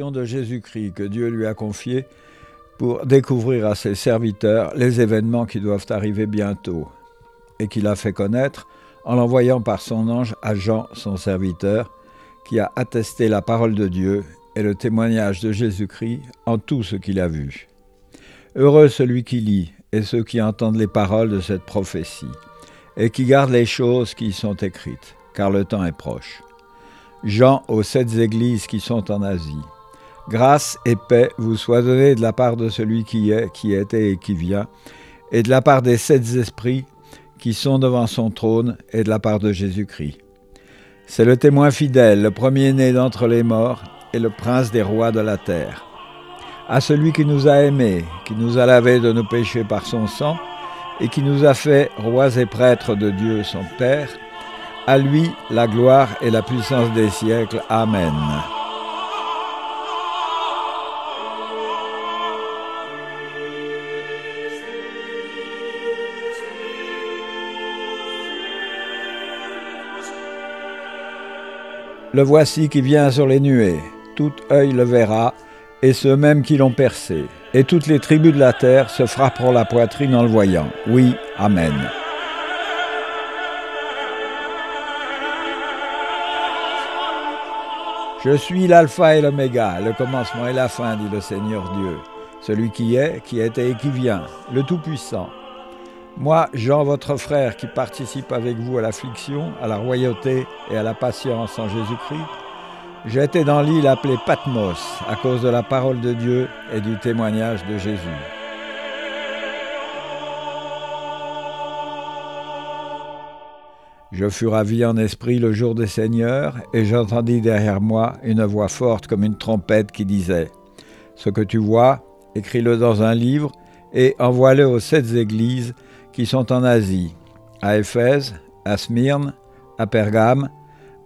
de Jésus-Christ que Dieu lui a confiée pour découvrir à ses serviteurs les événements qui doivent arriver bientôt, et qu'il a fait connaître en l'envoyant par son ange à Jean, son serviteur, qui a attesté la parole de Dieu et le témoignage de Jésus-Christ en tout ce qu'il a vu. Heureux celui qui lit et ceux qui entendent les paroles de cette prophétie, et qui gardent les choses qui y sont écrites, car le temps est proche. Jean aux sept églises qui sont en Asie. Grâce et paix vous soient données de la part de celui qui est, qui était et qui vient, et de la part des sept esprits qui sont devant son trône, et de la part de Jésus-Christ. C'est le témoin fidèle, le premier-né d'entre les morts, et le prince des rois de la terre. À celui qui nous a aimés, qui nous a lavés de nos péchés par son sang, et qui nous a fait rois et prêtres de Dieu son Père, à lui la gloire et la puissance des siècles. Amen. Le voici qui vient sur les nuées, tout œil le verra, et ceux mêmes qui l'ont percé, et toutes les tribus de la terre se frapperont la poitrine en le voyant. Oui, Amen. Je suis l'alpha et l'oméga, le commencement et la fin, dit le Seigneur Dieu, celui qui est, qui était et qui vient, le Tout-Puissant. Moi, Jean, votre frère, qui participe avec vous à l'affliction, à la royauté et à la patience en Jésus-Christ, j'étais dans l'île appelée Patmos à cause de la parole de Dieu et du témoignage de Jésus. Je fus ravi en esprit le jour des Seigneurs, et j'entendis derrière moi une voix forte comme une trompette qui disait Ce que tu vois, écris-le dans un livre et envoie-le aux sept églises qui sont en Asie, à Éphèse, à Smyrne, à Pergame,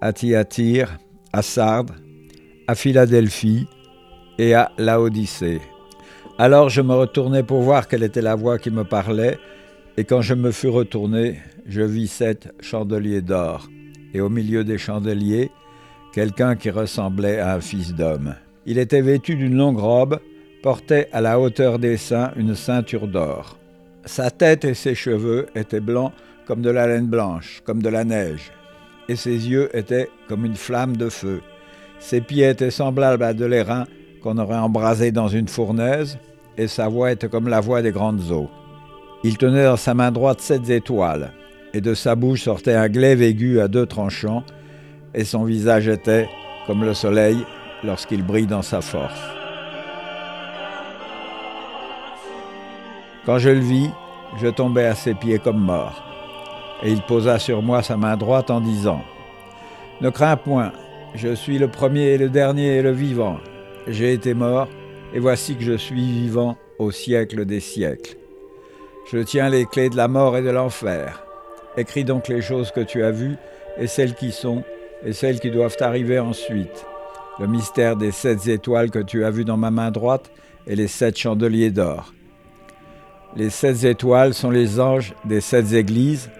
à Thyatire, à Sardes, à Philadelphie et à Laodicée. Alors je me retournai pour voir quelle était la voix qui me parlait, et quand je me fus retourné, je vis sept chandeliers d'or, et au milieu des chandeliers, quelqu'un qui ressemblait à un fils d'homme. Il était vêtu d'une longue robe, portait à la hauteur des seins une ceinture d'or. Sa tête et ses cheveux étaient blancs comme de la laine blanche, comme de la neige, et ses yeux étaient comme une flamme de feu. Ses pieds étaient semblables à de l'airain qu'on aurait embrasé dans une fournaise, et sa voix était comme la voix des grandes eaux. Il tenait dans sa main droite sept étoiles, et de sa bouche sortait un glaive aigu à deux tranchants, et son visage était comme le soleil lorsqu'il brille dans sa force. Quand je le vis, je tombai à ses pieds comme mort. Et il posa sur moi sa main droite en disant, Ne crains point, je suis le premier et le dernier et le vivant. J'ai été mort, et voici que je suis vivant au siècle des siècles. Je tiens les clés de la mort et de l'enfer. Écris donc les choses que tu as vues, et celles qui sont, et celles qui doivent arriver ensuite. Le mystère des sept étoiles que tu as vues dans ma main droite, et les sept chandeliers d'or. Les sept étoiles sont les anges des sept églises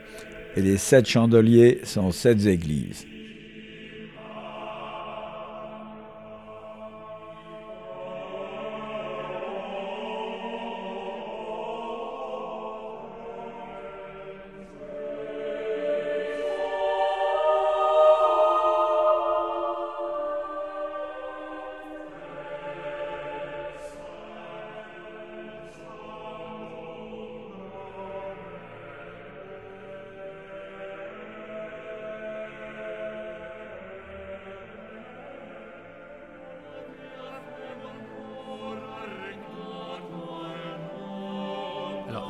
et les sept chandeliers sont sept églises.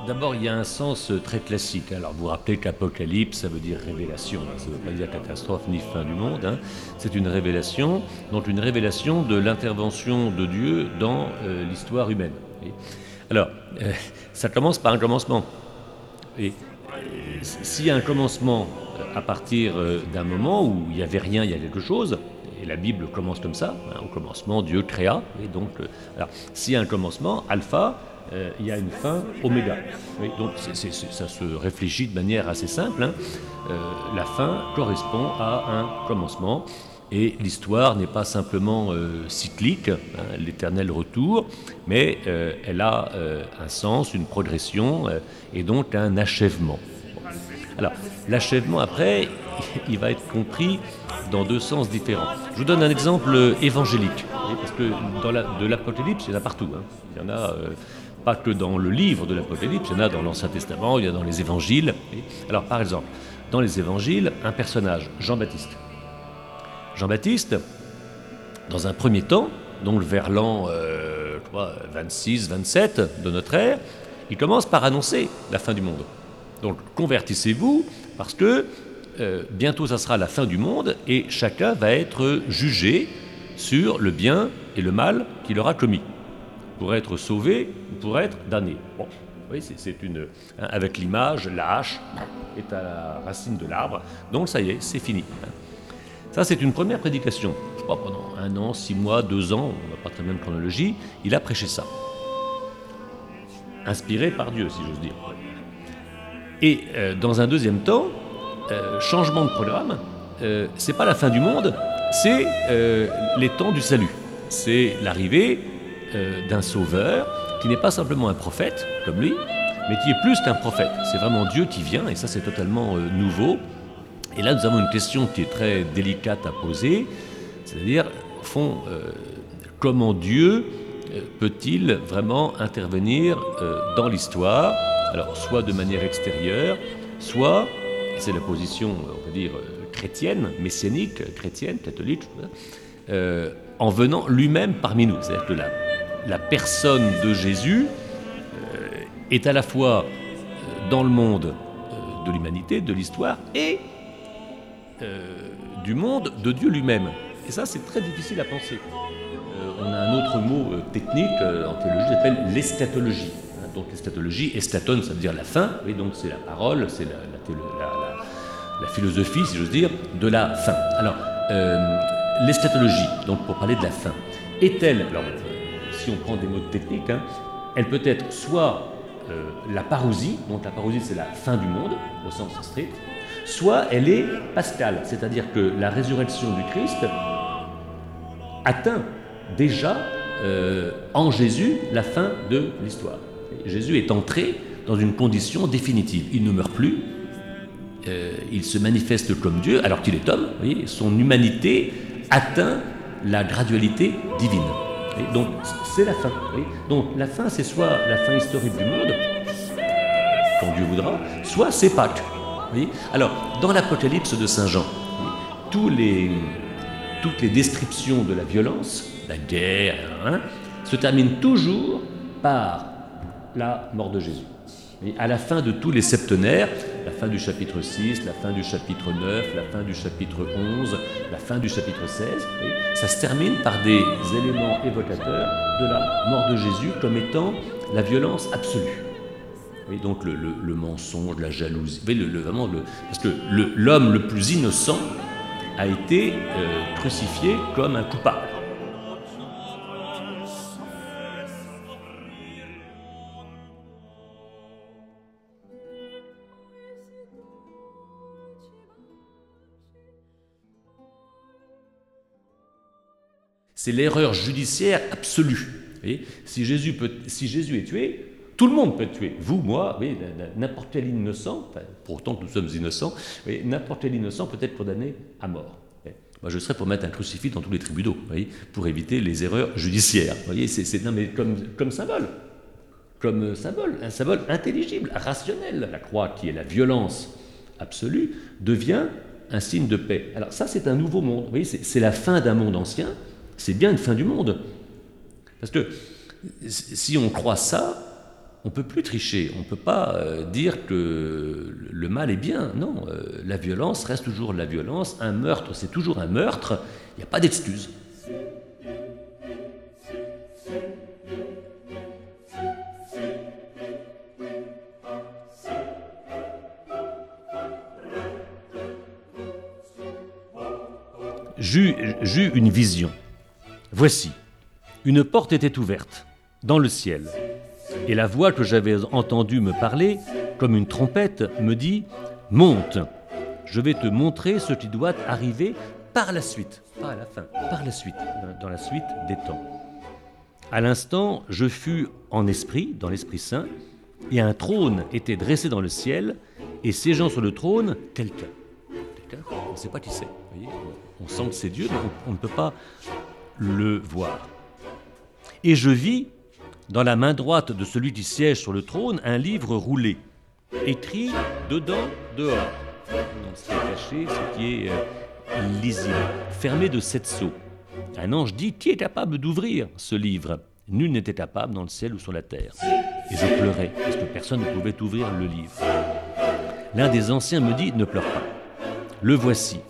D'abord, il y a un sens très classique. Alors, vous vous rappelez qu'Apocalypse, ça veut dire révélation. Ça ne veut pas dire catastrophe ni fin du monde. Hein. C'est une révélation, donc une révélation de l'intervention de Dieu dans euh, l'histoire humaine. Alors, euh, ça commence par un commencement. Et euh, s'il y a un commencement à partir d'un moment où il n'y avait rien, il y a quelque chose, la Bible commence comme ça, hein, au commencement, Dieu créa, et donc, alors, s'il y a un commencement, alpha, euh, il y a une fin oméga. donc ça se réfléchit de manière assez simple. Hein. Euh, la fin correspond à un commencement. Et l'histoire n'est pas simplement cyclique, hein, l'éternel retour, mais elle a un sens, une progression et donc un achèvement. Alors, l'achèvement après, il va être compris dans deux sens différents. Je vous donne un exemple évangélique, parce que de l'Apocalypse, il y en a partout. Hein. Il y en a euh, pas que dans le livre de l'Apocalypse, il y en a dans l'Ancien Testament, il y en a dans les évangiles. Alors, par exemple, dans les évangiles, un personnage, Jean-Baptiste. Jean-Baptiste, dans un premier temps, donc vers l'an 26, 27 de notre ère, il commence par annoncer la fin du monde. Donc convertissez-vous parce que euh, bientôt ça sera la fin du monde et chacun va être jugé sur le bien et le mal qu'il aura commis pour être sauvé ou pour être damné. Bon, oui, c'est une. Hein, avec l'image, la hache est à la racine de l'arbre, donc ça y est, c'est fini. Hein. Ça, c'est une première prédication. Je crois pendant un an, six mois, deux ans, on n'a pas très même chronologie, il a prêché ça. Inspiré par Dieu, si j'ose dire. Et euh, dans un deuxième temps, euh, changement de programme, euh, c'est pas la fin du monde, c'est les temps du salut. C'est l'arrivée d'un sauveur qui n'est pas simplement un prophète, comme lui, mais qui est plus qu'un prophète. C'est vraiment Dieu qui vient, et ça c'est totalement nouveau. Et là, nous avons une question qui est très délicate à poser, c'est-à-dire, au fond, comment Dieu peut-il vraiment intervenir dans l'histoire alors soit de manière extérieure, soit, c'est la position, on peut dire, chrétienne, messianique, chrétienne, catholique, euh, en venant lui-même parmi nous. C'est-à-dire que la, la, personne de Jésus euh, est à la fois euh, dans le monde de l'humanité, de l'histoire, et du monde de Dieu lui-même. Et ça, c'est très difficile à penser. on a un autre mot technique en théologie, qui s'appelle l'eschatologie donc estatologie, estaton, ça veut dire la fin, et donc c'est la parole, c'est la, philosophie, si j'ose dire, de la fin. Alors, euh, l'estatologie, donc pour parler de la fin, est-elle, alors si on prend des mots techniques, hein, elle peut être soit euh, la parousie, donc la parousie c'est la fin du monde, au sens strict, soit elle est pascale, c'est-à-dire que la résurrection du Christ atteint déjà euh, en Jésus la fin de l'histoire. Jésus est entré dans une condition définitive. Il ne meurt plus, euh, il se manifeste comme Dieu alors qu'il est homme. son humanité atteint la gradualité divine. donc c'est la fin. Donc la fin, c'est soit la fin historique du monde, quand Dieu voudra, soit c'est Pâques. alors dans l'Apocalypse de Saint Jean, toutes les descriptions de la violence, la guerre, hein, se terminent toujours par la mort de Jésus. Et à la fin de tous les septenaires, la fin du chapitre 6, la fin du chapitre 9, la fin du chapitre 11, la fin du chapitre 16, ça se termine par des éléments évocateurs de la mort de Jésus comme étant la violence absolue. Et donc le, mensonge, la jalousie, parce que l'homme le, plus innocent a été euh, crucifié comme un coupable. C'est l'erreur judiciaire absolue. si, Jésus est tué, tout le monde peut être tué. Vous, moi, n'importe quel innocent, pourtant nous sommes innocents, n'importe quel innocent peut être condamné à mort. Moi, je serais pour mettre un crucifix dans tous les tribunaux, pour éviter les erreurs judiciaires. C'est, comme, symbole, comme symbole, un symbole intelligible, rationnel. La croix, qui est la violence absolue, devient un signe de paix. Alors ça, c'est un nouveau monde. C'est la fin d'un monde ancien c'est bien une fin du monde. Parce que si on croit ça, on peut plus tricher, on ne peut pas euh, dire que le mal est bien. Non, euh, la violence reste toujours la violence, un meurtre c'est toujours un meurtre, il n'y a pas d'excuse. J'eus une vision. Voici, une porte était ouverte dans le ciel, et la voix que j'avais entendue me parler, comme une trompette, me dit, Monte, je vais te montrer ce qui doit arriver par la suite, pas à la fin, par la suite, dans la suite des temps. À l'instant, je fus en esprit, dans l'Esprit Saint, et un trône était dressé dans le ciel, et siégeant sur le trône, quelqu'un. Quelqu'un, on ne sait pas qui c'est. On sent que c'est Dieu, mais on ne peut pas le voir. Et je vis, dans la main droite de celui qui siège sur le trône, un livre roulé, écrit dedans, dehors. ce qui est caché, ce qui est euh, lisible, fermé de sept sceaux. Un ange dit Qui est capable d'ouvrir ce livre? Nul n'était capable dans le ciel ou sur la terre. Et je pleurais, parce que personne ne pouvait ouvrir le livre. L'un des anciens me dit Ne pleure pas. Le voici,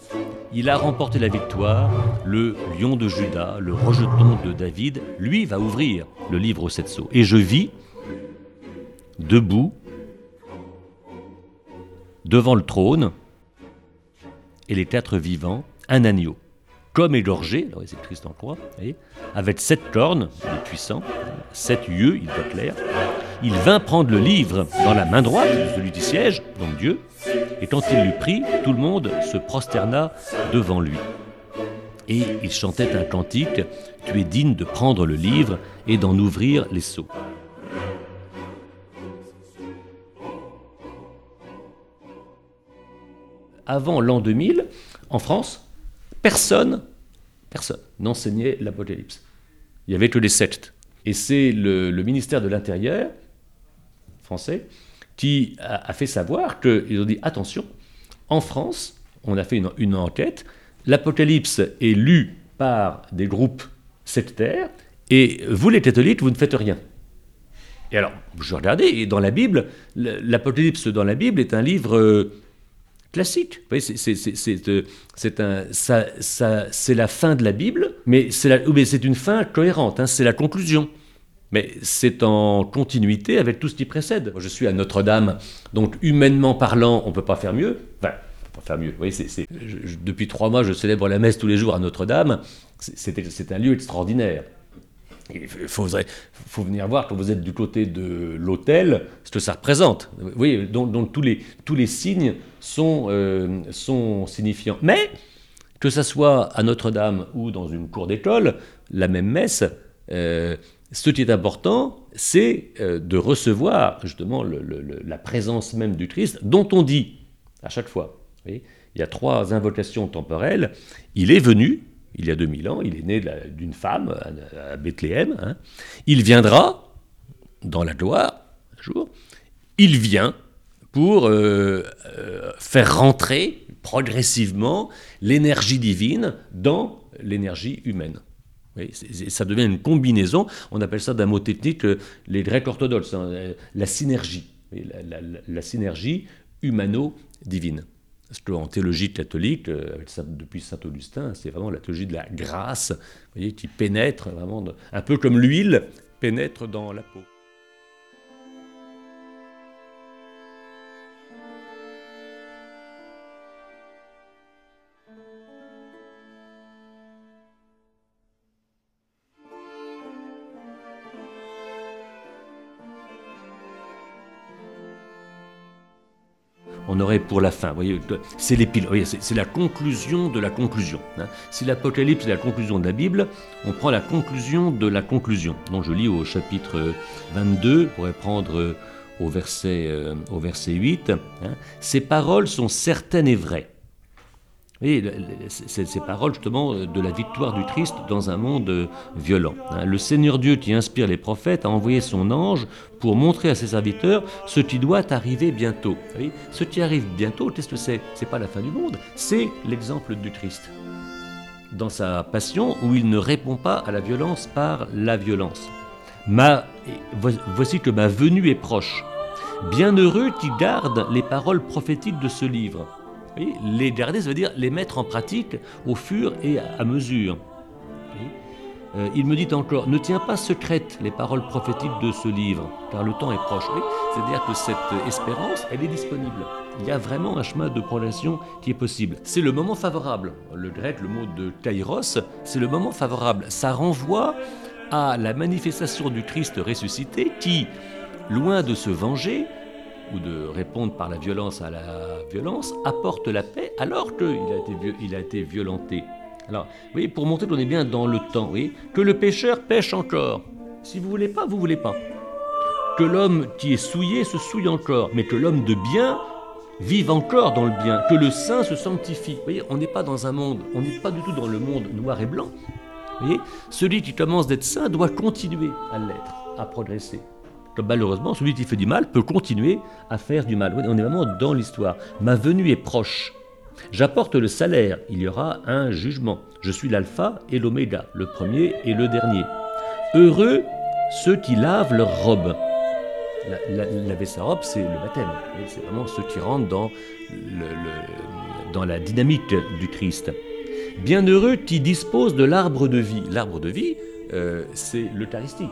il a remporté la victoire, le lion de Judas, le rejeton de David, lui va ouvrir le livre aux sept sceaux. Et je vis, debout, devant le trône, et les quatre vivants, un agneau, comme égorgé, alors c'est Christ en croix, avec sept cornes, il est puissant, sept yeux, il voit clair. Il vint prendre le livre dans la main droite de celui qui siège, donc Dieu, et quand il l'eut pris, tout le monde se prosterna devant lui. Et il chantait un cantique, Tu es digne de prendre le livre et d'en ouvrir les sceaux. Avant l'an 2000, en France, personne, personne n'enseignait l'Apocalypse. Il y avait que les sectes. Et c'est le, ministère de l'Intérieur français qui a, fait savoir qu'ils ont dit attention, en France, on a fait une, enquête, l'Apocalypse est lu par des groupes sectaires, et vous les catholiques, vous ne faites rien. Et alors, je regardais, dans la Bible, l'Apocalypse dans la Bible est un livre euh, classique. C'est la fin de la Bible, mais c'est une fin cohérente, hein, c'est la conclusion. Mais c'est en continuité avec tout ce qui précède. je suis à Notre-Dame, donc humainement parlant, on ne peut pas faire mieux. Enfin, on peut pas faire mieux. Vous voyez, c'est, depuis trois mois, je célèbre la messe tous les jours à Notre-Dame. C'est, un lieu extraordinaire. Il faut, faut, venir voir quand vous êtes du côté de l'hôtel ce que ça représente. Vous voyez, donc, tous, les, tous les signes sont, euh, sont signifiants. Mais que ça soit à Notre-Dame ou dans une cour d'école, la même messe, euh, ce qui est important, c'est euh, de recevoir justement la présence même du Christ, dont on dit à chaque fois. il y a trois invocations temporelles. Il est venu, il y a 2000 ans, il est né d'une femme à, Bethléem. Hein. Il viendra dans la gloire un jour. Il vient pour euh, euh, faire rentrer progressivement l'énergie divine dans l'énergie humaine ça devient une combinaison, on appelle ça d'un mot technique euh, les Grecs orthodoxes, hein, la synergie, la, synergie humano-divine. Parce qu'en théologie catholique, euh, depuis saint Augustin, c'est vraiment la théologie de la grâce, voyez, qui pénètre vraiment, un peu comme l'huile pénètre dans la peau. On aurait pour la fin. Voyez, c'est l'épilogue, c'est la conclusion de la conclusion. Hein. Si l'Apocalypse est la conclusion de la Bible, on prend la conclusion de la conclusion. Donc je lis au chapitre 22, on pourrait prendre au verset, euh, au verset 8. Hein. Ces paroles sont certaines et vraies. Et ces, paroles justement de la victoire du Christ dans un monde violent. Hein. Le Seigneur Dieu qui inspire les prophètes a envoyé son ange pour montrer à ses serviteurs ce qui doit arriver bientôt. ce qui arrive bientôt, qu'est-ce que c'est? C'est pas la fin du monde, c'est l'exemple du Christ. Dans sa passion où il ne répond pas à la violence par la violence. Voici que ma venue est proche. Bienheureux qui gardent les paroles prophétiques de ce livre les garder, ça veut dire les mettre en pratique au fur et à mesure. Euh, il me dit encore, ne tiens pas secrètes les paroles prophétiques de ce livre, car le temps est proche. C'est-à-dire que cette espérance, elle est disponible. Il y a vraiment un chemin de progression qui est possible. C'est le moment favorable. Le grec, le mot de kairos, c'est le moment favorable. Ça renvoie à la manifestation du Christ ressuscité qui, loin de se venger, ou de répondre par la violence à la violence apporte la paix alors qu'il a été, violenté. Alors, vous voyez, pour montrer qu'on est bien dans le temps, oui, que le pécheur pêche encore. Si vous voulez pas, vous voulez pas. Que l'homme qui est souillé se souille encore, mais que l'homme de bien vive encore dans le bien, que le saint se sanctifie. Vous voyez, on n'est pas dans un monde, on n'est pas du tout dans le monde noir et blanc. Vous voyez, celui qui commence d'être saint doit continuer à l'être, à progresser. Malheureusement, celui qui fait du mal peut continuer à faire du mal. on est vraiment dans l'histoire. Ma venue est proche. J'apporte le salaire, il y aura un jugement. Je suis l'alpha et l'oméga, le premier et le dernier. Heureux ceux qui lavent leur robe. laver sa robe, c'est le baptême. C'est vraiment ceux qui rentrent dans, dans la dynamique du Christ. Bienheureux qui disposent de l'arbre de vie. L'arbre de vie, euh, c'est l'Eucharistie.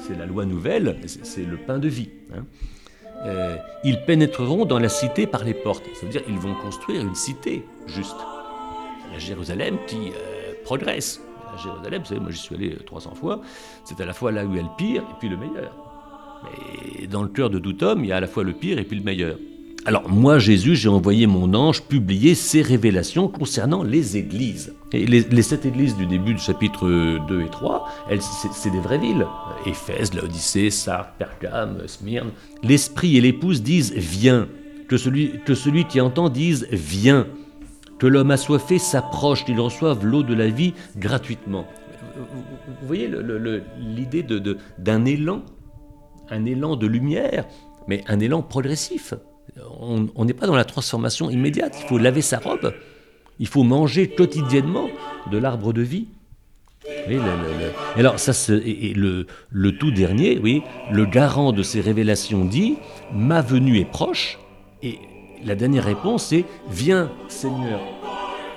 C'est la loi nouvelle, c'est le pain de vie. Hein. Euh, ils pénétreront dans la cité par les portes. Ça veut dire qu'ils vont construire une cité juste. La Jérusalem qui euh, progresse. La Jérusalem, vous savez, moi j'y suis allé 300 fois, c'est à la fois là où il le pire et puis le meilleur. Mais dans le cœur de tout homme, il y a à la fois le pire et puis le meilleur. Alors moi, Jésus, j'ai envoyé mon ange publier ses révélations concernant les églises. Et les, sept églises du début du chapitre 2 et 3, c'est des vraies villes. Éphèse, Laodicée, Sardes, Pergame, Smyrne. L'esprit et l'épouse disent Viens. Que celui, que celui qui entend dise Viens. Que l'homme assoiffé s'approche, qu'il reçoive l'eau de la vie gratuitement. Vous voyez l'idée d'un élan, un élan de lumière, mais un élan progressif on n'est pas dans la transformation immédiate. Il faut laver sa robe. Il faut manger quotidiennement de l'arbre de vie. Alors, ça, et le, le, tout dernier, oui, le garant de ces révélations dit Ma venue est proche. Et la dernière réponse est Viens, Seigneur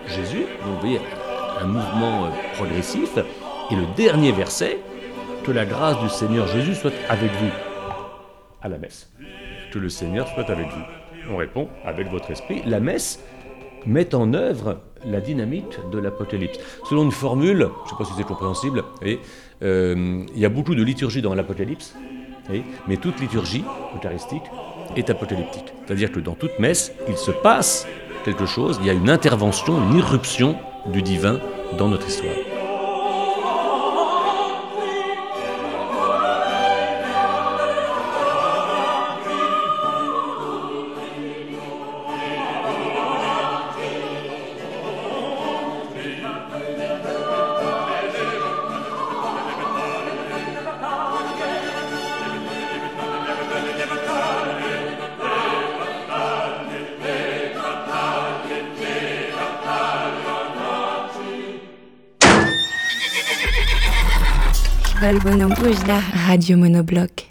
Jésus. Donc, vous voyez, un mouvement euh, progressif. Et le dernier verset Que la grâce du Seigneur Jésus soit avec vous à la messe que le Seigneur soit avec vous. On répond avec votre esprit. La messe met en œuvre la dynamique de l'Apocalypse. Selon une formule, je ne sais pas si c'est compréhensible, euh, il y a beaucoup de liturgie dans l'Apocalypse, mais toute liturgie eucharistique est apocalyptique. C'est-à-dire que dans toute messe, il se passe quelque chose, il y a une intervention, une irruption du divin dans notre histoire. Radio Monobloc.